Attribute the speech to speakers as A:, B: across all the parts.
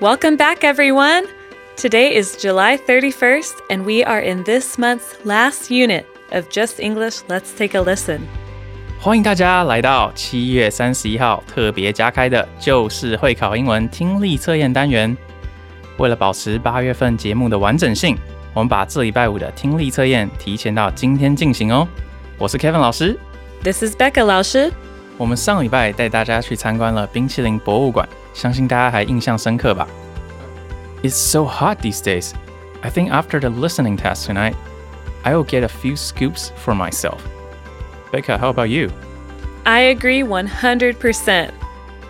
A: Welcome back, everyone. Today is July 31st, and we are in this month's last unit of Just English. Let's take a listen.
B: 欢迎大家来到七月三十一号特别加开的就是会考英文听力测验单元。为了保持八月份节目的完整性，我们把这礼拜五的听力测验提前到今天进行哦。我是 Kevin 老师，
A: This is Becca 老师。
B: 我们上礼拜带大家去参观了冰淇淋博物馆，相信大家还印象深刻吧？It's so hot these days. I think after the listening test tonight, I will get a few scoops for myself. Becca, how about you?
A: I agree 100%.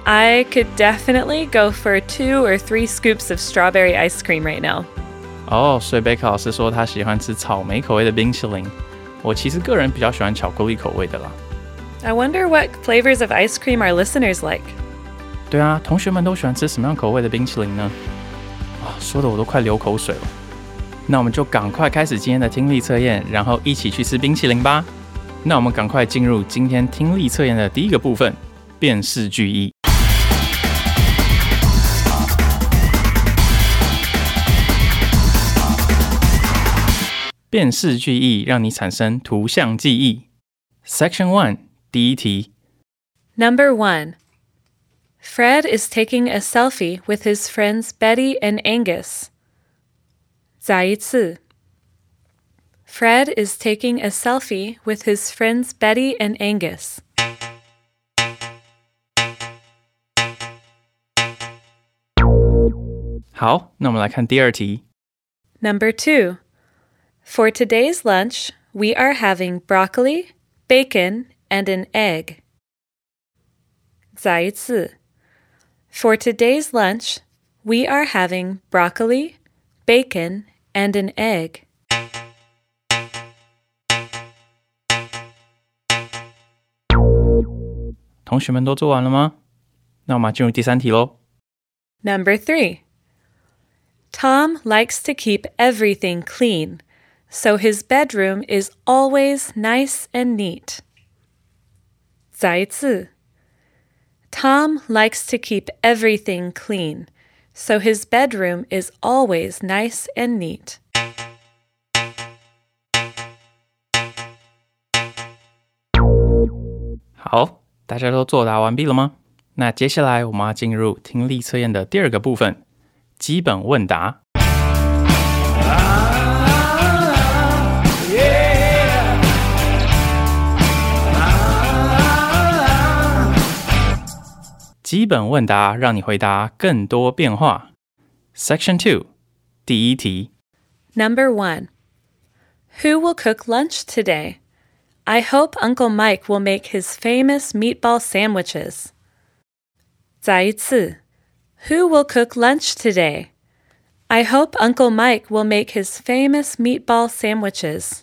A: I could definitely go for two or three scoops of strawberry ice cream right now.
B: 哦，所以贝克老师说他喜欢吃草莓口味的冰淇淋。我其实个人比较喜欢巧克力口味的啦。
A: I wonder what flavors of ice cream our listeners like.
B: 对啊，同学们都喜欢吃什么样口味的冰淇淋呢？啊，说的我都快流口水了。那我们就赶快开始今天的听力测验，然后一起去吃冰淇淋吧。那我们赶快进入今天听力测验的第一个部分——辨识句意。辨识句意让你产生图像记忆。Section One 第一题，
A: Number one Fred is taking a selfie with his friends Betty and Angus. 再一次 Fred is taking a selfie with his friends Betty and Angus.
B: 好，那我们来看第二题。
A: Number two For today's lunch, we are having broccoli, bacon, and an egg. 再一次 For today's lunch, we are having broccoli, bacon, and an egg.
B: 同学们都做完了吗？那我们进入第三题喽。
A: Number three. Tom likes to keep everything clean, so his bedroom is always nice and neat. 再一次 Tom likes to keep everything clean, so his bedroom is always nice and neat.
B: 好，大家都作答完毕了吗？那接下来我们要进入听力测验的第二个部分——基本问答。 基本问答让你回答更多变化。Section Two，第一题，
A: Number one Who will cook lunch today? I hope Uncle Mike will make his famous meatball sandwiches. 再一次 Who will cook lunch today? I hope Uncle Mike will make his famous meatball sandwiches.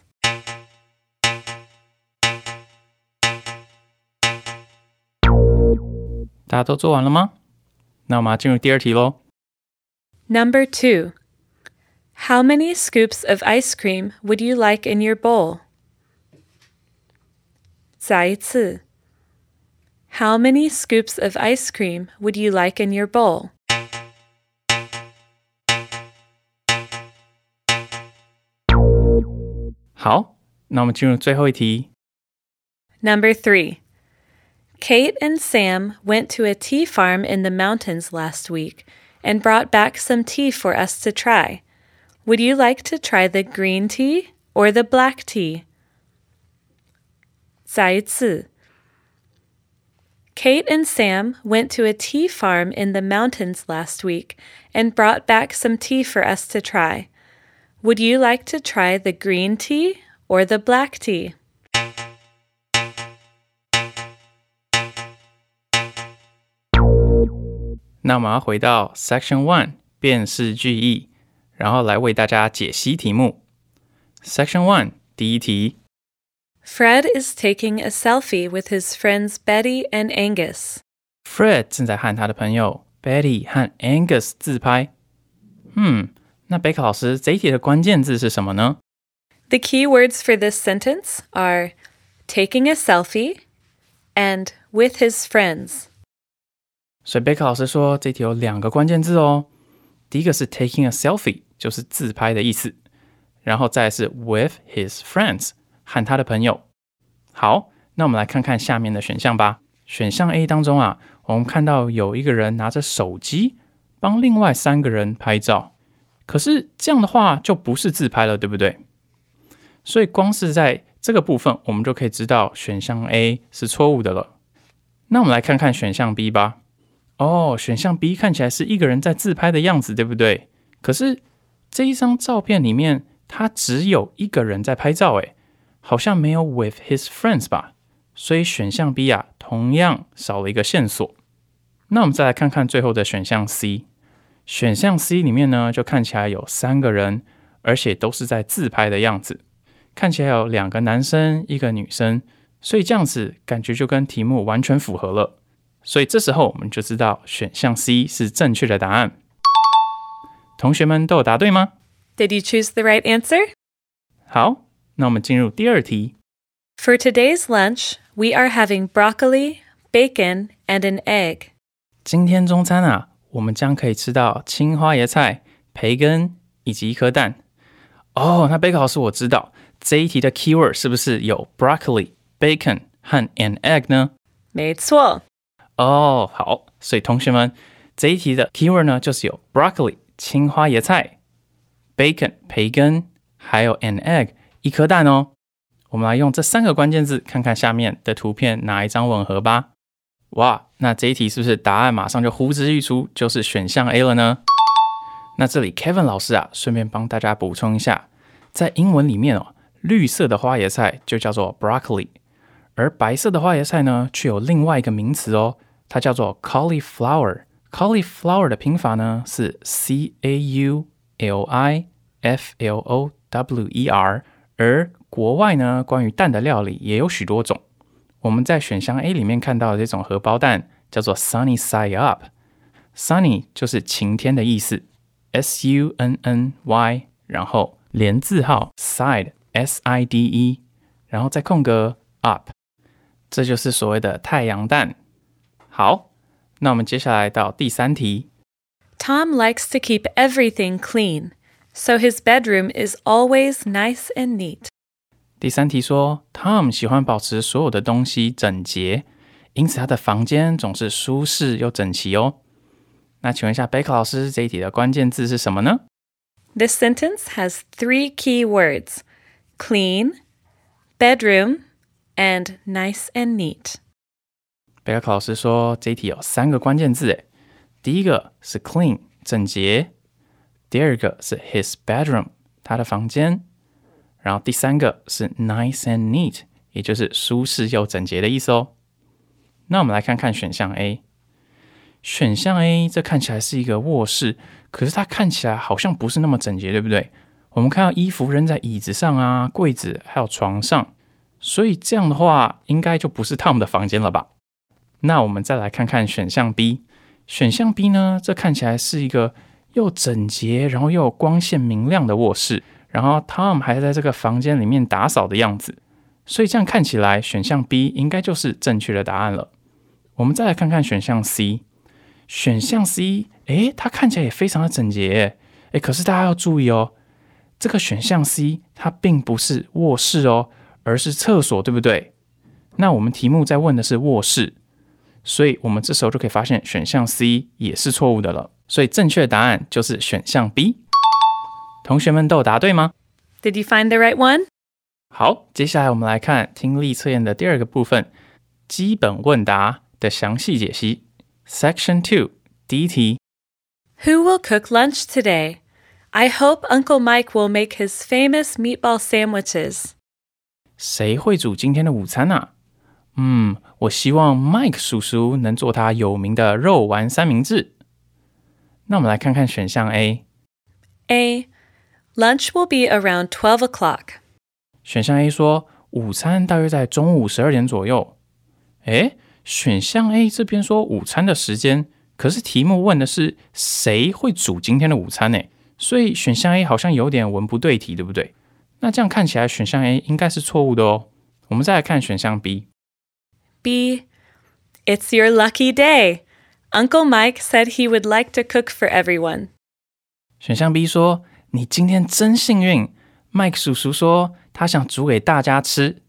B: 大家都做完了吗？那我们要进入第二题喽。
A: Number two How many scoops of ice cream would you like in your bowl? 再一次 How many scoops of ice cream would you like in your bowl?
B: 好，那我们进入最后一题。
A: Number three. Kate and Sam went to a tea farm in the mountains last week and brought back some tea for us to try. Would you like to try the green tea or the black tea? 再次. Kate and Sam went to a tea farm in the mountains last week and brought back some tea for us to try. Would you like to try the green tea or the black tea?
B: 那我们要回到 Section One 辨识句意，然后来为大家解析题目。Section One 第一题
A: Fred is taking a selfie with his friends Betty and Angus.
B: ，Fred 正在和他的朋友 Betty 和 Angus 自拍。嗯，那贝克老师这一题的关键字是什么呢？
A: The key words for this sentence are taking a selfie and with his friends.
B: 所以贝克老师说这题有两个关键字哦。第一个是 taking a selfie，就是自拍的意思，然后再是 with his friends，和他的朋友。好，那我们来看看下面的选项吧。选项 A 当中啊，我们看到有一个人拿着手机帮另外三个人拍照，可是这样的话就不是自拍了，对不对？所以光是在这个部分，我们就可以知道选项 A 是错误的了。那我们来看看选项 B 吧。哦，选项 B 看起来是一个人在自拍的样子，对不对？可是这一张照片里面，他只有一个人在拍照，诶，好像没有 with his friends 吧？所以选项 B 啊，同样少了一个线索。那我们再来看看最后的选项 C。选项 C 里面呢，就看起来有三个人，而且都是在自拍的样子，看起来有两个男生，一个女生，所以这样子感觉就跟题目完全符合了。所以这时候我们就知道选项 C 是正确的答案。同学们都有答对吗
A: ？Did you choose the right answer?
B: 好，那我们进入第二题。
A: For today's lunch, we are having broccoli, bacon, and an egg.
B: 今天中餐啊，我们将可以吃到青花椰菜、培根以及一颗蛋。哦，那贝克老师，我知道这一题的 keyword 是不是有 broccoli、bacon 和 an egg 呢？
A: 没错。
B: 哦，好，所以同学们这一题的 keyword 呢，就是有 broccoli 青花椰菜、bacon 培根，还有 an egg 一颗蛋哦。我们来用这三个关键字看看下面的图片哪一张吻合吧。哇，那这一题是不是答案马上就呼之欲出，就是选项 A 了呢？那这里 Kevin 老师啊，顺便帮大家补充一下，在英文里面哦，绿色的花椰菜就叫做 broccoli，而白色的花椰菜呢，却有另外一个名词哦，它叫做 cauliflower。cauliflower 的拼法呢是 C A U L I F L O W E R，而国外呢，关于蛋的料理也有许多种。我们在选项 A 里面看到的这种荷包蛋叫做 sunny side up，sunny 就是晴天的意思，S U N N Y，然后连字号 side S I D E，然后再空格 up，这就是所谓的太阳蛋。好，那我们接下来到第三题。
A: Tom likes to keep everything clean, so his bedroom is always nice and neat.
B: 第三题说，Tom 喜欢保持所有的东西整洁，因此他的房间总是舒适又整齐哦。那请问一下贝克老师，这一题的关键字是什么呢？
A: This sentence has three key words clean, bedroom, and nice and neat.
B: 贝克老师说，这一题有三个关键字，诶，第一个是 clean 整洁，第二个是 his bedroom 他的房间，然后第三个是 nice and neat，也就是舒适又整洁的意思哦。那我们来看看选项 A。选项 A 这看起来是一个卧室，可是它看起来好像不是那么整洁，对不对？我们看到衣服扔在椅子上啊、柜子还有床上，所以这样的话，应该就不是 Tom 的房间了吧？那我们再来看看选项 B。选项 B 呢，这看起来是一个又整洁，然后又有光线明亮的卧室，然后 Tom 还在这个房间里面打扫的样子，所以这样看起来，选项 B 应该就是正确的答案了。我们再来看看选项 C。选项 C，诶，它看起来也非常的整洁耶，诶，可是大家要注意哦，这个选项 C 它并不是卧室哦，而是厕所，对不对？那我们题目在问的是卧室，所以我们这时候就可以发现选项 C 也是错误的了。所以正确答案就是选项 B。同学们都有答对吗？
A: Did you find the right one?
B: 好，接下来我们来看听力测验的第二个部分——基本问答的详细解析。Section Two 第一题，
A: Who will cook lunch today? I hope Uncle Mike will make his famous meatball sandwiches.
B: 谁会煮今天的午餐啊？嗯， 我希望 Mike 叔叔能做他有名的肉丸三明治。那我们来看看选项 A。
A: A. Lunch will be around twelve o'clock.
B: 选项 A 说午餐大约在中午十二点左右。诶，选项 A 这边说午餐的时间，可是题目问的是谁会煮今天的午餐呢？所以选项 A 好像有点文不对题，对不对？那这样看起来选项 A 应该是错误的哦。我们再来看选项 B。
A: B. It's your lucky day. Uncle Mike said he would like to cook for everyone.
B: 选项 B 说：“你今天真幸运。”麦克叔叔说他想煮给大家吃。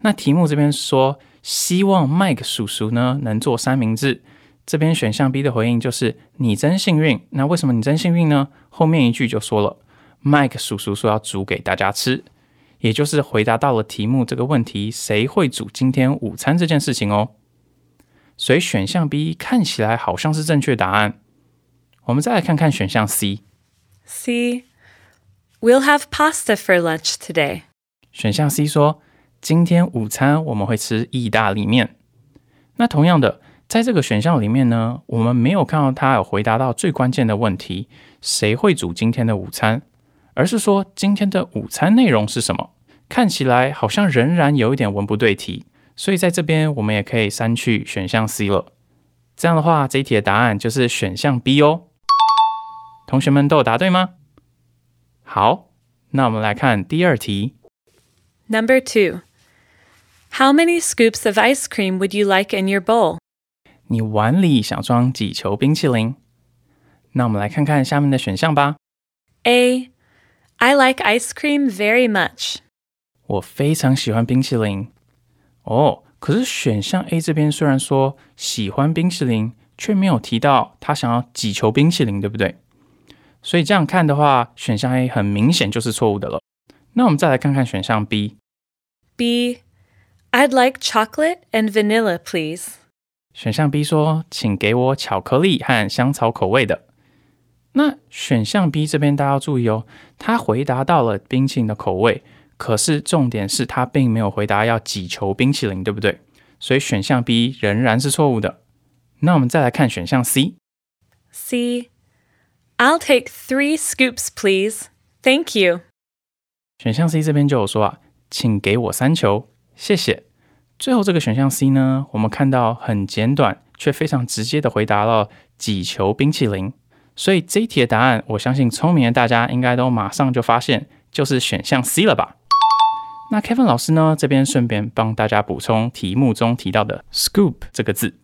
B: 那题目这边说希望麦克叔叔呢能做三明治。这边选项 B 的回应就是你真幸运。那为什么你真幸运呢？后面一句就说了，麦克叔叔说要煮给大家吃， 也就是回答到了题目这个问题：谁会煮今天午餐这件事情哦。所以选项 B 看起来好像是正确答案。我们再来看看选项 C。
A: C. We'll have pasta for lunch today.
B: 选项 C 说，今天午餐我们会吃意大利面。那同样的，在这个选项里面呢，我们没有看到他有回答到最关键的问题：谁会煮今天的午餐？而是说今天的午餐内容是什么？看起来好像仍然有一点文不对题，所以在这边我们也可以删去选项 C 了。这样的话，这一题的答案就是选项 B 哦。同学们都有答对吗？好，那我们来看第二题。
A: Number two, how many scoops of ice cream would you like in your bowl?
B: 你碗里想装几球冰淇淋？那我们来看看下面的选项吧。
A: A. I like ice cream very much.
B: 我非常喜欢冰淇淋。哦，可是选项 A 这边虽然说喜欢冰淇淋，却没有提到他想要几球冰淇淋，对不对？所以这样看的话，选项 A 很明显就是错误的了。那我们再来看看选项 B。
A: B. I'd like chocolate and vanilla, please.
B: 选项 B 说，请给我巧克力和香草口味的。 那选项 B 这边大家要注意哦，他回答到了冰淇淋的口味，可是重点是他并没有回答要几球冰淇淋，对不对？所以选项 B 仍然是错误的。那我们再来看选项
A: C，C. I'll take three scoops, please. Thank you.
B: 选项 C 这边就有说啊，请给我三球，谢谢。最后这个选项 C 呢，我们看到很简短却非常直接的回答了几球冰淇淋。所以这一题的答案，我相信聪明的大家应该都马上就发现，就是选项 C 了吧？那 Kevin 老师呢，这边顺便帮大家补充题目中提到的 “scoop” 这个字，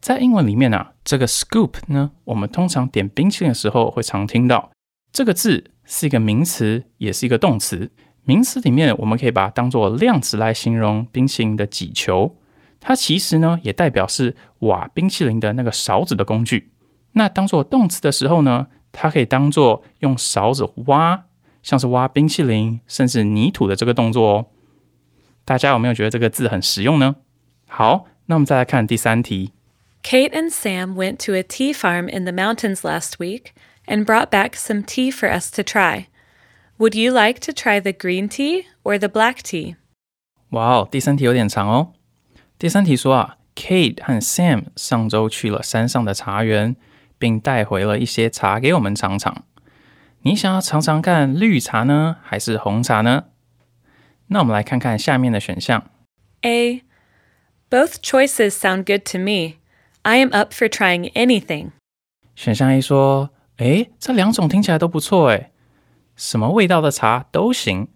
B: 在英文里面啊，这个 “scoop” 呢，我们通常点冰淇淋的时候会常听到这个字是一个名词，也是一个动词。名词里面，我们可以把它当做量词来形容冰淇淋的几球，它其实呢也代表是挖冰淇淋的那个勺子的工具。那当做动词的时候呢，它可以当做用勺子挖，像是挖冰淇淋甚至泥土的这个动作哦。大家有没有觉得这个字很实用呢？好，那我们再来看第三题。
A: Kate and Sam went to a tea farm in the mountains last week and brought back some tea for us to try. Would you like to try the green tea or the black tea?
B: 哇哦，第三题有点长哦。第三题说啊，Kate 和 Sam 上周去了山上的茶园， 并带回了一些茶给我们尝尝。你想要尝尝看绿茶呢，还是红茶呢？那我们来看看下面的选项。
A: A. Both choices sound good to me. I am up for trying anything.
B: 选项 A 说：“诶，这两种听起来都不错诶，什么味道的茶都行。”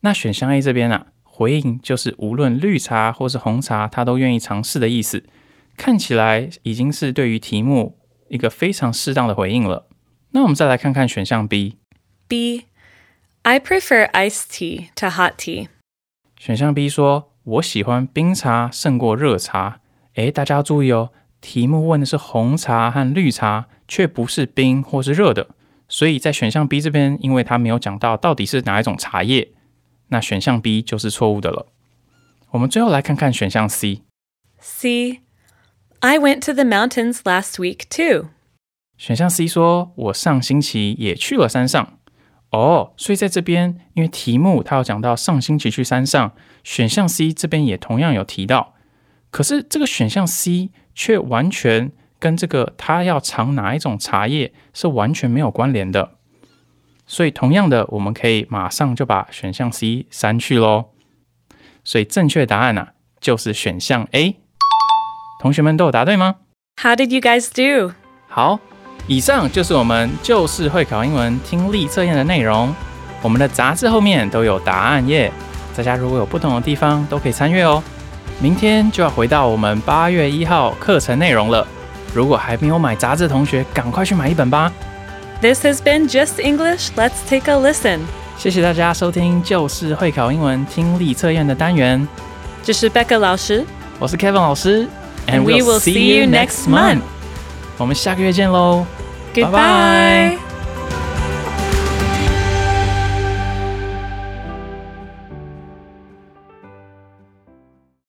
B: 那选项 A 这边啊，回应就是无论绿茶或是红茶，他都愿意尝试的意思。看起来已经是对于题目一个非常适当的回应了。那我们再来看看选项 B。
A: B. I prefer iced tea to hot tea.
B: 选项 B 说：“我喜欢冰茶胜过热茶。”诶，大家要注意哦，题目问的是红茶和绿茶，却不是冰或是热的。所以在选项 B 这边，因为它没有讲到到底是哪一种茶叶，那选项 B 就是错误的了。我们最后来看看选项 C。
A: C. I went to the mountains last week too.
B: 选项 C 说：“我上星期也去了山上。”哦，所以在这边，因为题目它有讲到上星期去山上，选项 C 这边也同样有提到。可是这个选项 C 却完全跟这个他要尝哪一种茶叶是完全没有关联的。所以同样的，我们可以马上就把选项 C 删去喽。所以正确答案呢、就是选项 A。同学们都有答对吗
A: ？How did you guys do?
B: 好，以上就是我们就是会考英文听力测验的内容。我们的杂志后面都有答案页，大家如果有不同的地方都可以参阅哦。明天就要回到我们八月一号课程内容了。如果还没有买杂志的同学，赶快去买一本吧。
A: This has been Just English. Let's take a listen.
B: 谢谢大家收听就是会考英文听力测验的单元，
A: 这是 Becca 老师。
B: 我是 Kevin 老师
A: And we will see you next month.
B: 我们下个月见喽。
A: Goodbye.